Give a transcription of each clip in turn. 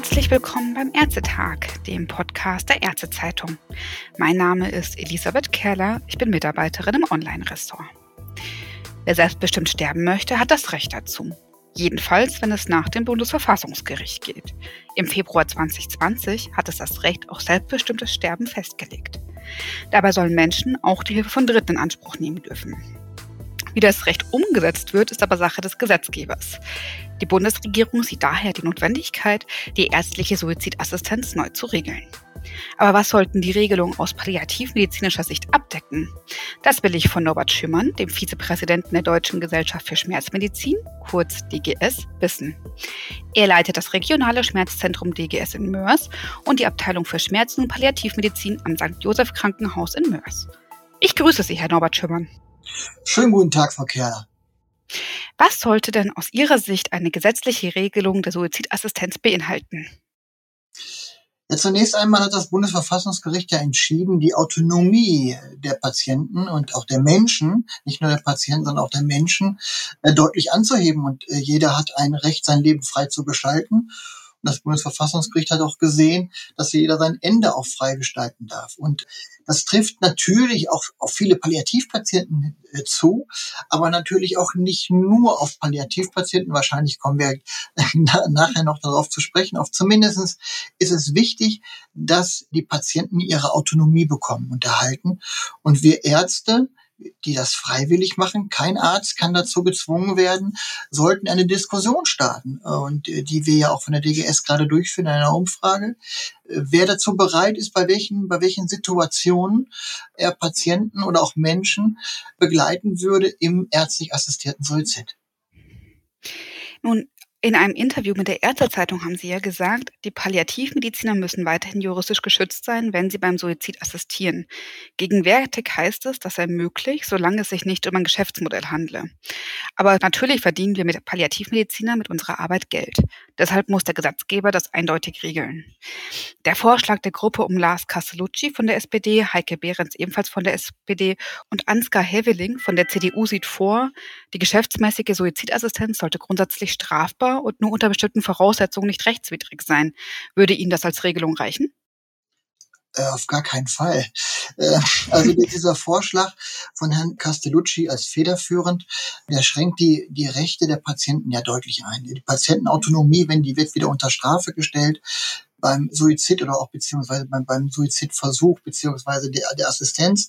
Herzlich willkommen beim Ärztetag, dem Podcast der Ärztezeitung. Mein Name ist Elisabeth Kerler, ich bin Mitarbeiterin im Online-Ressort. Wer selbstbestimmt sterben möchte, hat das Recht dazu. Jedenfalls, wenn es nach dem Bundesverfassungsgericht geht. Im Februar 2020 hat es das Recht auf selbstbestimmtes Sterben festgelegt. Dabei sollen Menschen auch die Hilfe von Dritten in Anspruch nehmen dürfen. Wie das Recht umgesetzt wird, ist aber Sache des Gesetzgebers. Die Bundesregierung sieht daher die Notwendigkeit, die ärztliche Suizidassistenz neu zu regeln. Aber was sollten die Regelungen aus palliativmedizinischer Sicht abdecken? Das will ich von Norbert Schümmern, dem Vizepräsidenten der Deutschen Gesellschaft für Schmerzmedizin, kurz DGS, wissen. Er leitet das regionale Schmerzzentrum DGS in Mörs und die Abteilung für Schmerzen und Palliativmedizin am St. Joseph Krankenhaus in Mörs. Ich grüße Sie, Herr Norbert Schümmern. Schönen guten Tag, Frau Kerr. Was sollte denn aus Ihrer Sicht eine gesetzliche Regelung der Suizidassistenz beinhalten? Ja, zunächst einmal hat das Bundesverfassungsgericht ja entschieden, die Autonomie der Patienten und auch der Menschen, nicht nur der Patienten, sondern auch der Menschen, äh, deutlich anzuheben. Und äh, jeder hat ein Recht, sein Leben frei zu gestalten. Und das Bundesverfassungsgericht hat auch gesehen, dass jeder sein Ende auch frei gestalten darf. Und das trifft natürlich auch auf viele Palliativpatienten äh, zu, aber natürlich auch nicht nur auf Palliativpatienten. Wahrscheinlich kommen wir nachher noch darauf zu sprechen. Auf zumindestens ist es wichtig, dass die Patienten ihre Autonomie bekommen und erhalten. Und wir Ärzte die das freiwillig machen. Kein Arzt kann dazu gezwungen werden, sollten eine Diskussion starten. Und äh, die wir ja auch von der DGS gerade durchführen in einer Umfrage. Äh, wer dazu bereit ist, bei welchen, bei welchen Situationen er Patienten oder auch Menschen begleiten würde im ärztlich assistierten Suizid. Nun in einem Interview mit der Ärztezeitung haben Sie ja gesagt, die Palliativmediziner müssen weiterhin juristisch geschützt sein, wenn sie beim Suizid assistieren. Gegenwärtig heißt es, das sei möglich, solange es sich nicht um ein Geschäftsmodell handle. Aber natürlich verdienen wir mit Palliativmediziner mit unserer Arbeit Geld. Deshalb muss der Gesetzgeber das eindeutig regeln. Der Vorschlag der Gruppe um Lars Castellucci von der SPD, Heike Behrens ebenfalls von der SPD und Ansgar Heveling von der CDU sieht vor, die geschäftsmäßige Suizidassistenz sollte grundsätzlich strafbar strafbar und nur unter bestimmten Voraussetzungen nicht rechtswidrig sein. Würde Ihnen das als Regelung reichen? Äh, auf gar keinen Fall. Äh, also dieser Vorschlag von Herrn Castellucci als federführend, der schränkt die, die Rechte der Patienten ja deutlich ein. Die Patientenautonomie, wenn die wird wieder unter Strafe gestellt, beim Suizid oder auch beziehungsweise beim, beim Suizidversuch beziehungsweise der, der Assistenz.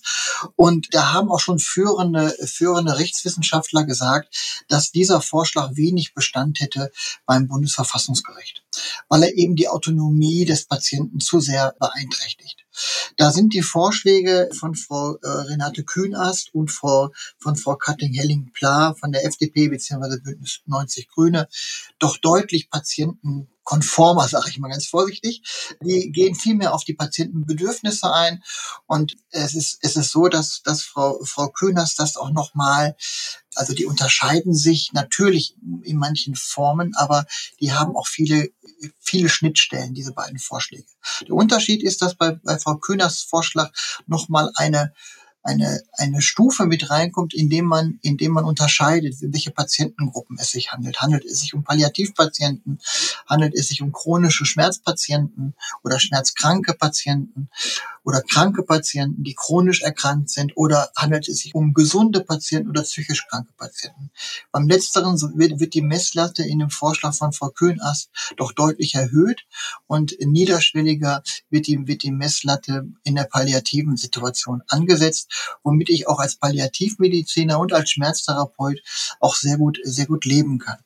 Und da haben auch schon führende, führende Rechtswissenschaftler gesagt, dass dieser Vorschlag wenig Bestand hätte beim Bundesverfassungsgericht, weil er eben die Autonomie des Patienten zu sehr beeinträchtigt. Da sind die Vorschläge von Frau äh, Renate Kühnast und Frau, von Frau Katting-Helling-Pla von der FDP bzw. Bündnis 90 Grüne doch deutlich Patienten konformer, sage ich mal ganz vorsichtig. Die gehen viel mehr auf die Patientenbedürfnisse ein. Und es ist, es ist so, dass, dass Frau, Frau Kühners das auch nochmal, also die unterscheiden sich natürlich in manchen Formen, aber die haben auch viele, viele Schnittstellen, diese beiden Vorschläge. Der Unterschied ist, dass bei, bei Frau Kühners Vorschlag nochmal eine eine, eine Stufe mit reinkommt, indem man, indem man unterscheidet, welche Patientengruppen es sich handelt. Handelt es sich um Palliativpatienten? Handelt es sich um chronische Schmerzpatienten oder schmerzkranke Patienten oder kranke Patienten, die chronisch erkrankt sind? Oder handelt es sich um gesunde Patienten oder psychisch kranke Patienten? Beim Letzteren wird, wird die Messlatte in dem Vorschlag von Frau Köhnast doch deutlich erhöht und niederschwelliger wird die, wird die Messlatte in der palliativen Situation angesetzt womit ich auch als Palliativmediziner und als Schmerztherapeut auch sehr gut, sehr gut leben kann.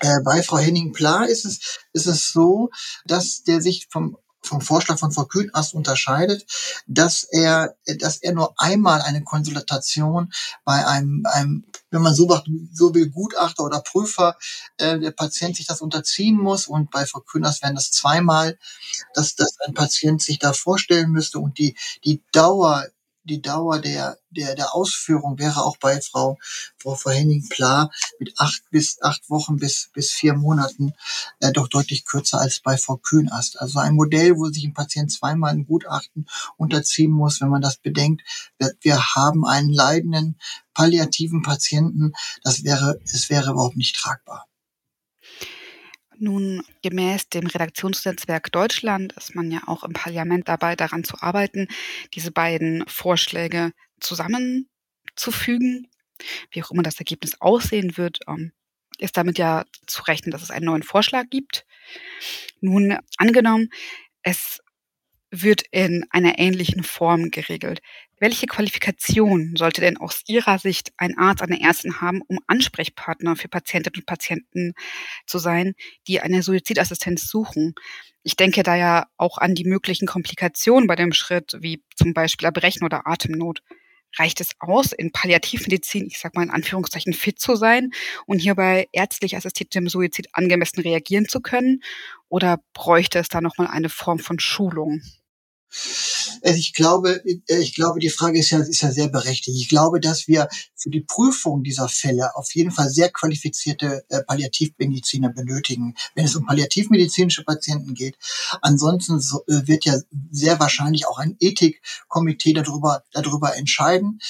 Äh, bei Frau Henning-Pla ist es, ist es so, dass der sich vom vom Vorschlag von Frau Kühnast unterscheidet, dass er, dass er nur einmal eine Konsultation bei einem, einem wenn man so macht, so will Gutachter oder Prüfer, äh, der Patient sich das unterziehen muss und bei Frau Kühners wären das zweimal, dass, dass ein Patient sich da vorstellen müsste und die, die Dauer die Dauer der, der, der Ausführung wäre auch bei Frau, Frau, Frau Henning-Pla mit acht bis acht Wochen bis, bis vier Monaten äh, doch deutlich kürzer als bei Frau Kühnast. Also ein Modell, wo sich ein Patient zweimal ein Gutachten unterziehen muss, wenn man das bedenkt. Wir haben einen leidenden palliativen Patienten. Das wäre, es wäre überhaupt nicht tragbar. Nun, gemäß dem Redaktionsnetzwerk Deutschland ist man ja auch im Parlament dabei, daran zu arbeiten, diese beiden Vorschläge zusammenzufügen. Wie auch immer das Ergebnis aussehen wird, ähm, ist damit ja zu rechnen, dass es einen neuen Vorschlag gibt. Nun, angenommen, es wird in einer ähnlichen Form geregelt. Welche Qualifikation sollte denn aus Ihrer Sicht ein Arzt, eine Ärztin haben, um Ansprechpartner für Patientinnen und Patienten zu sein, die eine Suizidassistenz suchen? Ich denke da ja auch an die möglichen Komplikationen bei dem Schritt, wie zum Beispiel Erbrechen oder Atemnot. Reicht es aus, in Palliativmedizin, ich sag mal in Anführungszeichen, fit zu sein und hierbei ärztlich assistiertem Suizid angemessen reagieren zu können? Oder bräuchte es da nochmal eine Form von Schulung? Also ich glaube, äh, ich glaube, die Frage ist ja, ist ja sehr berechtigt. Ich glaube, dass wir für die Prüfung dieser Fälle auf jeden Fall sehr qualifizierte äh, Palliativmediziner benötigen, wenn es um palliativmedizinische Patienten geht. Ansonsten so, wird ja sehr wahrscheinlich auch ein Ethikkomitee darüber, darüber entscheiden.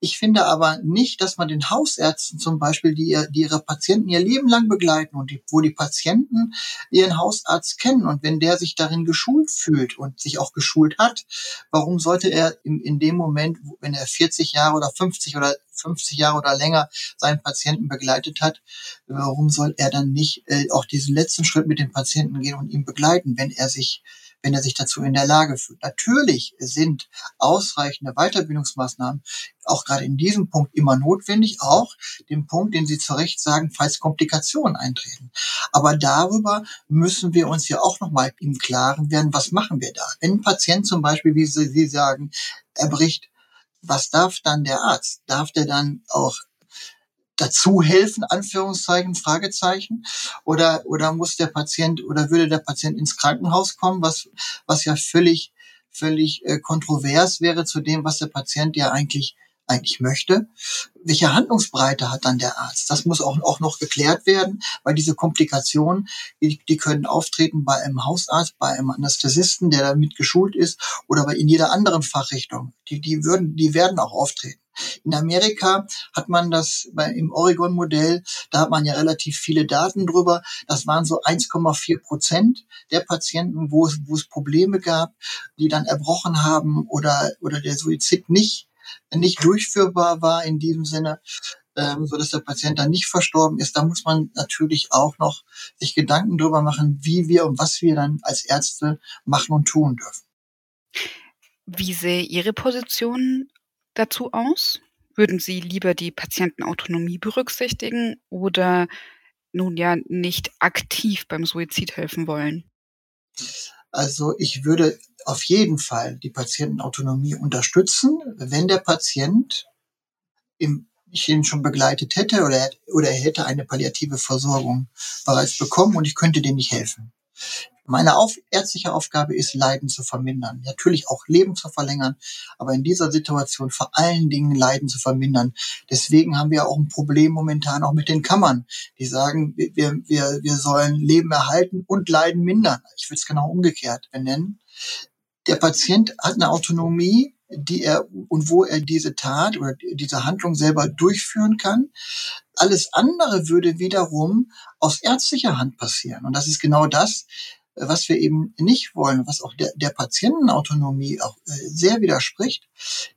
Ich finde aber nicht, dass man den Hausärzten zum Beispiel, die, die ihre Patienten ihr Leben lang begleiten und die, wo die Patienten ihren Hausarzt kennen und wenn der sich darin geschult fühlt und sich auch geschult hat, warum sollte er in, in dem Moment, wenn er 40 Jahre oder 50 oder 50 Jahre oder länger seinen Patienten begleitet hat, warum soll er dann nicht äh, auch diesen letzten Schritt mit dem Patienten gehen und ihn begleiten, wenn er sich wenn er sich dazu in der Lage fühlt. Natürlich sind ausreichende Weiterbildungsmaßnahmen auch gerade in diesem Punkt immer notwendig, auch den Punkt, den Sie zu Recht sagen, falls Komplikationen eintreten. Aber darüber müssen wir uns ja auch nochmal im Klaren werden, was machen wir da? Wenn ein Patient zum Beispiel, wie Sie, sagen, erbricht, was darf dann der Arzt? Darf der dann auch dazu helfen, Anführungszeichen, Fragezeichen? Oder, oder muss der Patient oder würde der Patient ins Krankenhaus kommen, was, was ja völlig, völlig äh, kontrovers wäre zu dem, was der Patient ja eigentlich eigentlich möchte. Welche Handlungsbreite hat dann der Arzt? Das muss auch, auch noch geklärt werden, weil diese Komplikationen, die, die können auftreten bei einem Hausarzt, bei einem Anästhesisten, der damit geschult ist, oder bei in jeder anderen Fachrichtung. Die, die würden, die werden auch auftreten. In Amerika hat man das bei, im Oregon-Modell, da hat man ja relativ viele Daten drüber. Das waren so 1,4 Prozent der Patienten, wo es, wo es Probleme gab, die dann erbrochen haben oder, oder der Suizid nicht, nicht durchführbar war in diesem Sinne ähm, so dass der Patient dann nicht verstorben ist. Da muss man natürlich auch noch sich Gedanken drüber machen, wie wir und was wir dann als Ärzte machen und tun dürfen. Wie sehe Ihre Position dazu aus? Würden Sie lieber die Patientenautonomie berücksichtigen oder nun ja nicht aktiv beim Suizid helfen wollen? Also ich würde auf jeden Fall die Patientenautonomie unterstützen, wenn der Patient im ich ihn schon begleitet hätte oder, oder er hätte eine palliative Versorgung bereits bekommen und ich könnte dem nicht helfen. Meine auf, ärztliche Aufgabe ist, Leiden zu vermindern. Natürlich auch Leben zu verlängern, aber in dieser Situation vor allen Dingen Leiden zu vermindern. Deswegen haben wir auch ein Problem momentan auch mit den Kammern, die sagen, wir, wir, wir sollen Leben erhalten und Leiden mindern. Ich würde es genau umgekehrt benennen. Der Patient hat eine Autonomie, die er und wo er diese Tat oder diese Handlung selber durchführen kann. Alles andere würde wiederum aus ärztlicher Hand passieren. Und das ist genau das, was wir eben nicht wollen, was auch der, der Patientenautonomie auch äh, sehr widerspricht,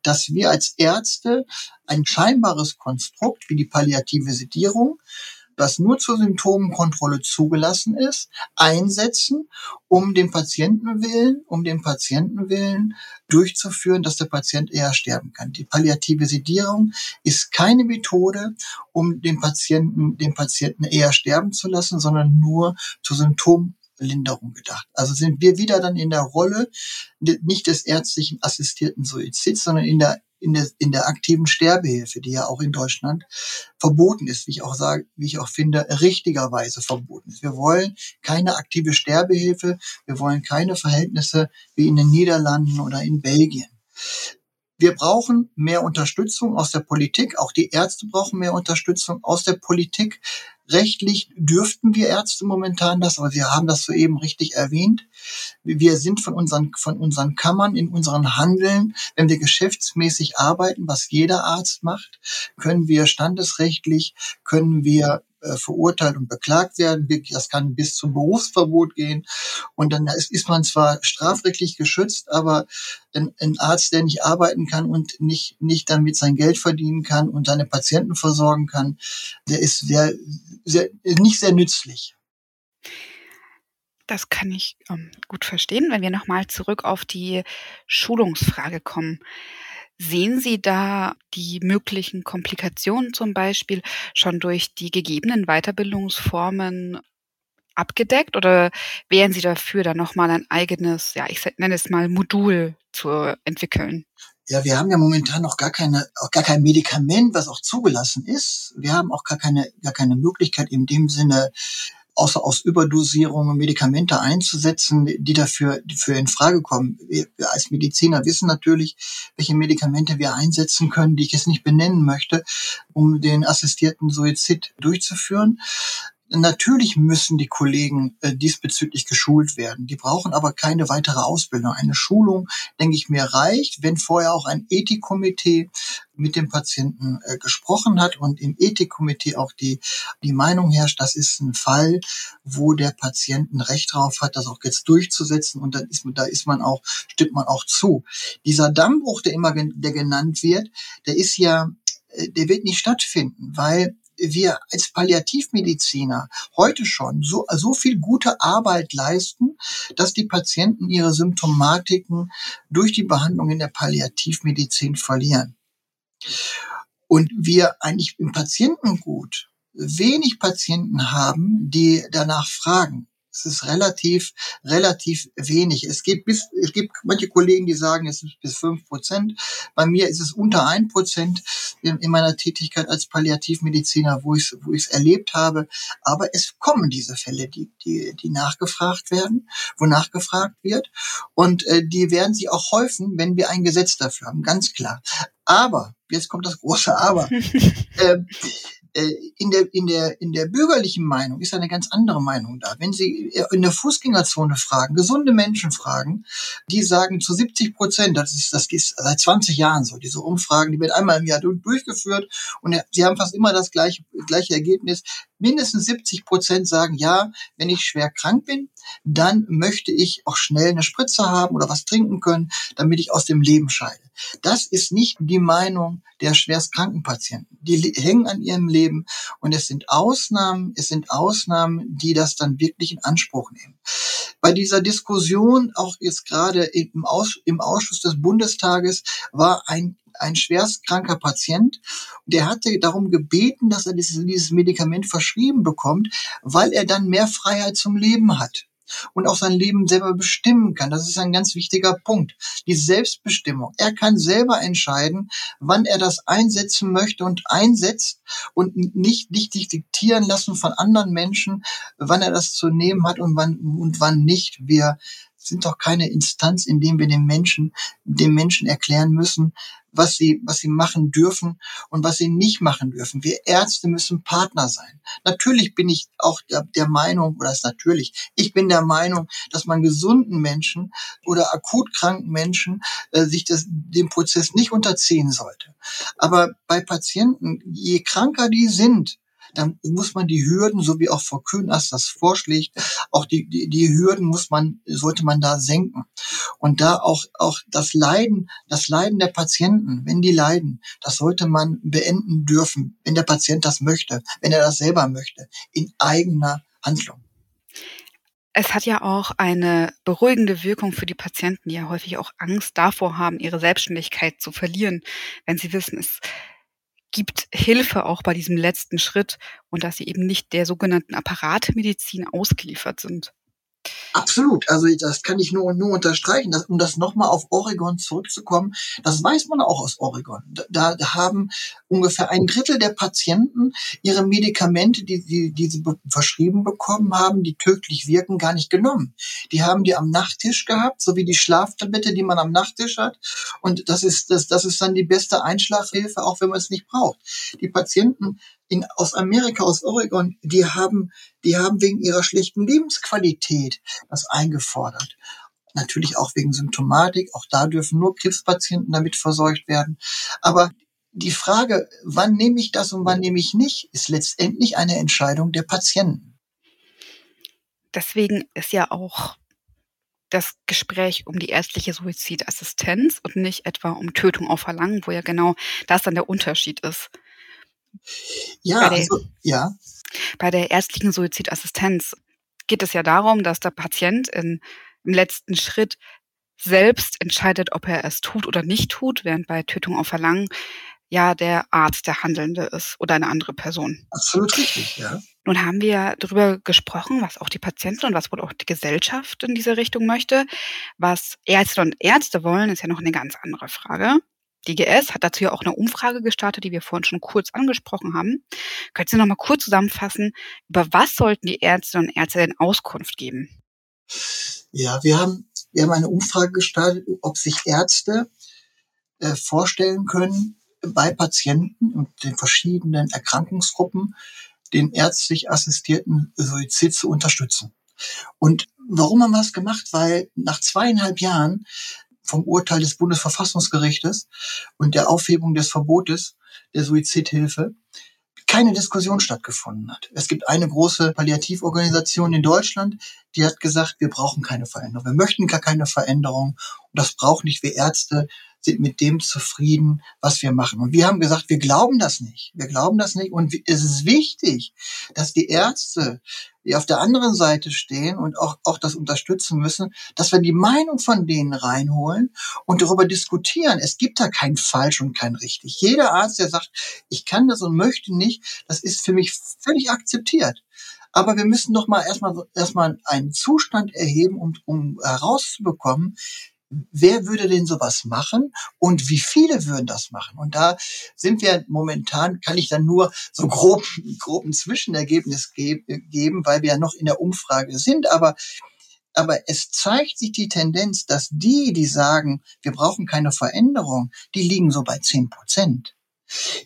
dass wir als Ärzte ein scheinbares Konstrukt wie die palliative Sedierung das nur zur Symptomenkontrolle zugelassen ist, einsetzen, um den Patientenwillen, um den Patientenwillen durchzuführen, dass der Patient eher sterben kann. Die palliative Sedierung ist keine Methode, um den Patienten, den Patienten eher sterben zu lassen, sondern nur zur Symptomlinderung gedacht. Also sind wir wieder dann in der Rolle nicht des ärztlichen assistierten Suizids, sondern in der in der, in der aktiven Sterbehilfe, die ja auch in Deutschland verboten ist, wie ich auch sage, wie ich auch finde, richtigerweise verboten ist. Wir wollen keine aktive Sterbehilfe, wir wollen keine Verhältnisse wie in den Niederlanden oder in Belgien. Wir brauchen mehr Unterstützung aus der Politik. Auch die Ärzte brauchen mehr Unterstützung aus der Politik. Rechtlich dürften wir Ärzte momentan das, aber Sie haben das soeben richtig erwähnt. Wir sind von unseren, von unseren Kammern in unseren Handeln, wenn wir geschäftsmäßig arbeiten, was jeder Arzt macht, können wir standesrechtlich, können wir äh, verurteilt und beklagt werden. Das kann bis zum Berufsverbot gehen. Und dann ist, ist man zwar strafrechtlich geschützt, aber ein, ein Arzt, der nicht arbeiten kann und nicht, nicht damit sein Geld verdienen kann und seine Patienten versorgen kann, der ist sehr, sehr, nicht sehr nützlich. Das kann ich ähm, gut verstehen, wenn wir nochmal zurück auf die Schulungsfrage kommen. Sehen Sie da die möglichen Komplikationen zum Beispiel schon durch die gegebenen Weiterbildungsformen abgedeckt oder wären Sie dafür, dann nochmal ein eigenes, ja, ich nenne es mal Modul zu entwickeln? Ja, wir haben ja momentan noch gar keine, auch gar kein Medikament, was auch zugelassen ist. Wir haben auch gar keine, gar keine Möglichkeit in dem Sinne, außer aus Überdosierungen Medikamente einzusetzen, die dafür die für in Frage kommen. Wir, wir als Mediziner wissen natürlich, welche Medikamente wir einsetzen können, die ich jetzt nicht benennen möchte, um den assistierten Suizid durchzuführen. Natürlich müssen die Kollegen äh, diesbezüglich geschult werden. Die brauchen aber keine weitere Ausbildung. Eine Schulung, denke ich mir, reicht, wenn vorher auch ein Ethikkomitee mit dem Patienten äh, gesprochen hat und im Ethikkomitee auch die, die Meinung herrscht, das ist ein Fall, wo der Patient ein Recht drauf hat, das auch jetzt durchzusetzen und dann ist, da ist man auch, stimmt man auch zu. Dieser Dammbruch, der immer der genannt wird, der ist ja, äh, der wird nicht stattfinden, weil wir als Palliativmediziner heute schon so, so viel gute Arbeit leisten, dass die Patienten ihre Symptomatiken durch die Behandlung in der Palliativmedizin verlieren. Und wir eigentlich im Patientengut wenig Patienten haben, die danach fragen. Es ist relativ, relativ wenig. Es gibt bis, es gibt manche Kollegen, die sagen, es ist bis fünf Prozent. Bei mir ist es unter ein Prozent in, in, meiner Tätigkeit als Palliativmediziner, wo ich es wo ich's erlebt habe. Aber es kommen diese Fälle, die, die, die nachgefragt werden, wo nachgefragt wird. Und äh, die werden sich auch häufen, wenn wir ein Gesetz dafür haben, ganz klar. Aber, jetzt kommt das große Aber. äh, äh, in der, in der, in der bürgerlichen Meinung ist eine ganz andere Meinung da. Wenn Sie in der Fußgängerzone fragen, gesunde Menschen fragen, die sagen zu 70 Prozent, das ist, das ist seit 20 Jahren so, diese Umfragen, die werden einmal im Jahr durchgeführt und sie haben fast immer das gleiche, gleiche Ergebnis. Mindestens 70 Prozent sagen, ja, wenn ich schwer krank bin, dann möchte ich auch schnell eine Spritze haben oder was trinken können, damit ich aus dem Leben scheide. Das ist nicht die Meinung der schwerstkranken Patienten. Die hängen an ihrem Leben und es sind Ausnahmen, es sind Ausnahmen, die das dann wirklich in Anspruch nehmen. Bei dieser Diskussion, auch jetzt gerade im, Aus, im Ausschuss des Bundestages, war ein ein schwerstkranker Patient, der hatte darum gebeten, dass er dieses, dieses Medikament verschrieben bekommt, weil er dann mehr Freiheit zum Leben hat und auch sein Leben selber bestimmen kann. Das ist ein ganz wichtiger Punkt. Die Selbstbestimmung. Er kann selber entscheiden, wann er das einsetzen möchte und einsetzt und nicht, nicht diktieren lassen von anderen Menschen, wann er das zu nehmen hat und wann, und wann nicht. Wir sind doch keine Instanz, in dem wir den Menschen, dem Menschen erklären müssen, was sie, was sie machen dürfen und was sie nicht machen dürfen. Wir Ärzte müssen Partner sein. Natürlich bin ich auch der, der Meinung, oder ist natürlich, ich bin der Meinung, dass man gesunden Menschen oder akut kranken Menschen äh, sich das, dem Prozess nicht unterziehen sollte. Aber bei Patienten, je kranker die sind, dann muss man die Hürden, so wie auch Frau Kühners das vorschlägt, auch die, die, die Hürden muss man, sollte man da senken. Und da auch, auch das Leiden, das Leiden der Patienten, wenn die leiden, das sollte man beenden dürfen, wenn der Patient das möchte, wenn er das selber möchte, in eigener Handlung. Es hat ja auch eine beruhigende Wirkung für die Patienten, die ja häufig auch Angst davor haben, ihre Selbstständigkeit zu verlieren, wenn sie wissen, es gibt Hilfe auch bei diesem letzten Schritt und dass sie eben nicht der sogenannten Apparatemedizin ausgeliefert sind. Absolut. Also das kann ich nur, nur unterstreichen. Das, um das nochmal auf Oregon zurückzukommen, das weiß man auch aus Oregon. Da, da haben ungefähr ein Drittel der Patienten ihre Medikamente, die, die, die sie verschrieben bekommen haben, die tödlich wirken, gar nicht genommen. Die haben die am Nachttisch gehabt, so wie die Schlaftablette, die man am Nachttisch hat. Und das ist, das, das ist dann die beste Einschlafhilfe, auch wenn man es nicht braucht. Die Patienten in, aus Amerika, aus Oregon, die haben, die haben wegen ihrer schlechten Lebensqualität das eingefordert. Natürlich auch wegen Symptomatik. Auch da dürfen nur Krebspatienten damit versorgt werden. Aber die Frage, wann nehme ich das und wann nehme ich nicht, ist letztendlich eine Entscheidung der Patienten. Deswegen ist ja auch das Gespräch um die ärztliche Suizidassistenz und nicht etwa um Tötung auf Verlangen, wo ja genau das dann der Unterschied ist. Ja, der, also, ja. Bei der ärztlichen Suizidassistenz geht es ja darum, dass der Patient in, im letzten Schritt selbst entscheidet, ob er es tut oder nicht tut, während bei Tötung auf Verlangen ja der Arzt der Handelnde ist oder eine andere Person. Absolut richtig, ja. Nun haben wir darüber gesprochen, was auch die Patienten und was wohl auch die Gesellschaft in diese Richtung möchte. Was Ärzte und Ärzte wollen, ist ja noch eine ganz andere Frage. Die GS hat dazu ja auch eine Umfrage gestartet, die wir vorhin schon kurz angesprochen haben. Können Sie noch mal kurz zusammenfassen, über was sollten die Ärzte und Ärzte denn Auskunft geben? Ja, wir haben, wir haben eine Umfrage gestartet, ob sich Ärzte äh, vorstellen können, bei Patienten und den verschiedenen Erkrankungsgruppen den ärztlich assistierten Suizid zu unterstützen. Und warum haben wir das gemacht? Weil nach zweieinhalb Jahren vom Urteil des Bundesverfassungsgerichtes und der Aufhebung des Verbotes der Suizidhilfe keine Diskussion stattgefunden hat. Es gibt eine große Palliativorganisation in Deutschland, die hat gesagt, wir brauchen keine Veränderung. Wir möchten gar keine Veränderung. Und das braucht nicht wir Ärzte sind mit dem zufrieden, was wir machen. Und wir haben gesagt, wir glauben das nicht. Wir glauben das nicht. Und es ist wichtig, dass die Ärzte, die auf der anderen Seite stehen und auch, auch das unterstützen müssen, dass wir die Meinung von denen reinholen und darüber diskutieren. Es gibt da kein falsch und kein richtig. Jeder Arzt, der sagt, ich kann das und möchte nicht, das ist für mich völlig akzeptiert. Aber wir müssen doch mal erstmal, erstmal einen Zustand erheben, um, um herauszubekommen, wer würde denn sowas machen und wie viele würden das machen? Und da sind wir momentan, kann ich dann nur so grob, groben Zwischenergebnis geben, weil wir ja noch in der Umfrage sind. Aber aber es zeigt sich die Tendenz, dass die, die sagen, wir brauchen keine Veränderung, die liegen so bei zehn Prozent.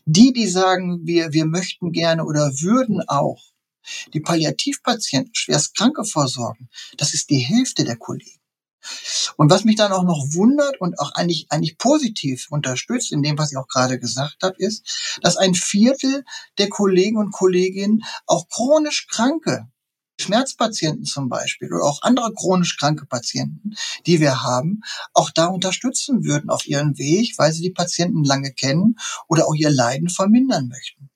Die, die sagen, wir, wir möchten gerne oder würden auch die Palliativpatienten schwerst Kranke versorgen, das ist die Hälfte der Kollegen. Und was mich dann auch noch wundert und auch eigentlich, eigentlich positiv unterstützt in dem, was ich auch gerade gesagt habe, ist, dass ein Viertel der Kollegen und Kolleginnen auch chronisch Kranke Schmerzpatienten zum Beispiel oder auch andere chronisch kranke Patienten, die wir haben, auch da unterstützen würden auf ihren Weg, weil sie die Patienten lange kennen oder auch ihr Leiden vermindern möchten.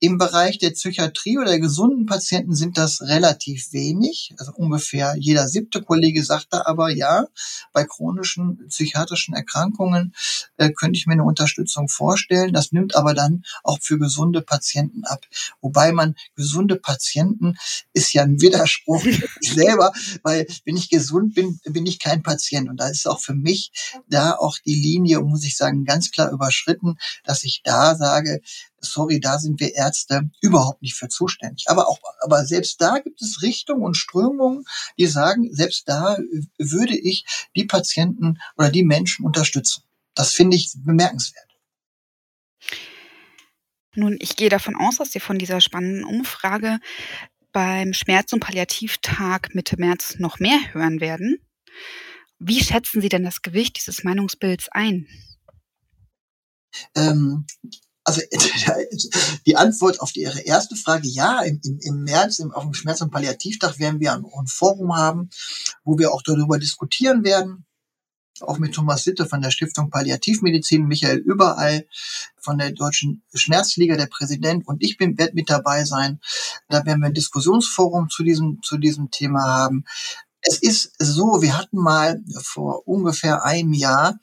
Im Bereich der Psychiatrie oder der gesunden Patienten sind das relativ wenig. Also ungefähr jeder siebte Kollege sagt da aber, ja, bei chronischen psychiatrischen Erkrankungen äh, könnte ich mir eine Unterstützung vorstellen. Das nimmt aber dann auch für gesunde Patienten ab. Wobei man gesunde Patienten ist ja ein Widerspruch selber, weil wenn ich gesund bin, bin ich kein Patient. Und da ist auch für mich da auch die Linie, muss ich sagen, ganz klar überschritten, dass ich da sage, sorry, da sind wir Ärzte überhaupt nicht für zuständig. Aber auch, aber selbst da gibt es Richtungen und Strömungen, die sagen, selbst da würde ich die Patienten oder die Menschen unterstützen. Das finde ich bemerkenswert. Nun, ich gehe davon aus, dass Sie von dieser spannenden Umfrage beim Schmerz- und Palliativtag Mitte März noch mehr hören werden. Wie schätzen Sie denn das Gewicht dieses Meinungsbilds ein? Ähm, also die Antwort auf Ihre erste Frage, ja, im, im, im März im, auf dem Schmerz- und Palliativtag werden wir ein, ein Forum haben, wo wir auch darüber diskutieren werden auch mit Thomas Sitte von der Stiftung Palliativmedizin, Michael Überall von der Deutschen Schmerzliga, der Präsident und ich bin werde mit dabei sein. Da werden wir ein Diskussionsforum zu diesem zu diesem Thema haben. Es ist so, wir hatten mal vor ungefähr einem Jahr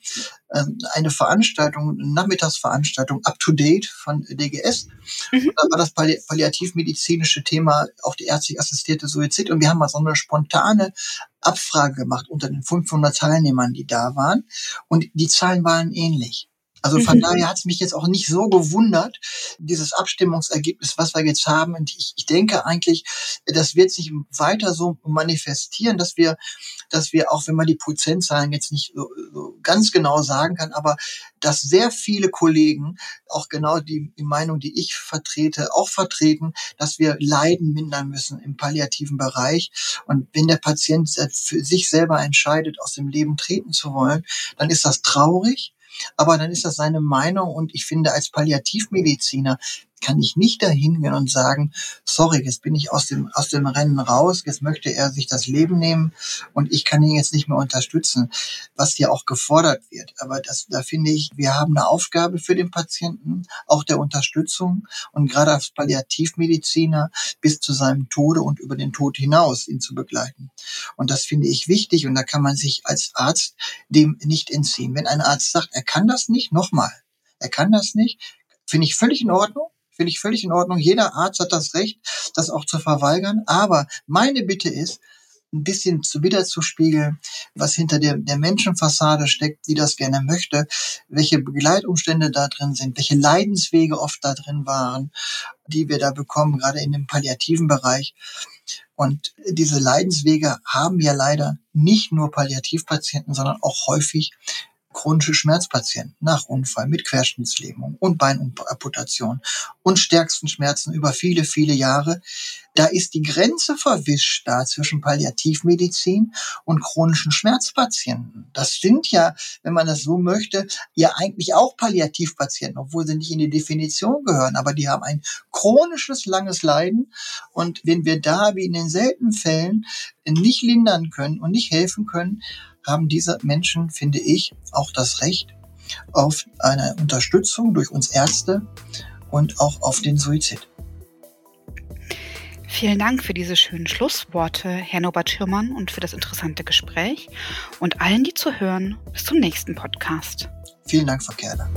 ähm, eine Veranstaltung, eine Nachmittagsveranstaltung up to date von DGS. Mhm. Da war das palliativmedizinische Thema auch die ärztlich assistierte Suizid und wir haben mal so eine spontane Abfrage gemacht unter den 500 Teilnehmern, die da waren und die Zahlen waren ähnlich. Also von mhm. daher hat es mich jetzt auch nicht so gewundert, dieses Abstimmungsergebnis, was wir jetzt haben. Und ich, ich denke eigentlich, das wird sich weiter so manifestieren, dass wir, dass wir auch, wenn man die Prozentzahlen jetzt nicht so, so ganz genau sagen kann, aber dass sehr viele Kollegen auch genau die, die Meinung, die ich vertrete, auch vertreten, dass wir Leiden mindern müssen im palliativen Bereich. Und wenn der Patient für sich selber entscheidet, aus dem Leben treten zu wollen, dann ist das traurig. Aber dann ist das seine Meinung und ich finde, als Palliativmediziner kann ich nicht dahin gehen und sagen, sorry, jetzt bin ich aus dem, aus dem Rennen raus, jetzt möchte er sich das Leben nehmen und ich kann ihn jetzt nicht mehr unterstützen, was ja auch gefordert wird. Aber das, da finde ich, wir haben eine Aufgabe für den Patienten, auch der Unterstützung und gerade als Palliativmediziner bis zu seinem Tode und über den Tod hinaus ihn zu begleiten. Und das finde ich wichtig und da kann man sich als Arzt dem nicht entziehen. Wenn ein Arzt sagt, er kann das nicht, nochmal, er kann das nicht, finde ich völlig in Ordnung. Finde ich völlig in Ordnung. Jeder Arzt hat das Recht, das auch zu verweigern. Aber meine Bitte ist, ein bisschen zu wiederzuspiegeln, was hinter der, der Menschenfassade steckt, die das gerne möchte, welche Begleitumstände da drin sind, welche Leidenswege oft da drin waren, die wir da bekommen, gerade in dem palliativen Bereich. Und diese Leidenswege haben ja leider nicht nur Palliativpatienten, sondern auch häufig chronische Schmerzpatienten nach Unfall mit Querschnittslähmung und Beinamputation und stärksten Schmerzen über viele, viele Jahre. Da ist die Grenze verwischt da zwischen Palliativmedizin und chronischen Schmerzpatienten. Das sind ja, wenn man das so möchte, ja eigentlich auch Palliativpatienten, obwohl sie nicht in die Definition gehören, aber die haben ein chronisches, langes Leiden. Und wenn wir da, wie in den seltenen Fällen, nicht lindern können und nicht helfen können, haben diese Menschen, finde ich, auch das Recht auf eine Unterstützung durch uns Ärzte und auch auf den Suizid. Vielen Dank für diese schönen Schlussworte, Herr Norbert Schirmann, und für das interessante Gespräch. Und allen, die zu hören, bis zum nächsten Podcast. Vielen Dank, Frau Kerler.